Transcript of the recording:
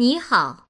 你好。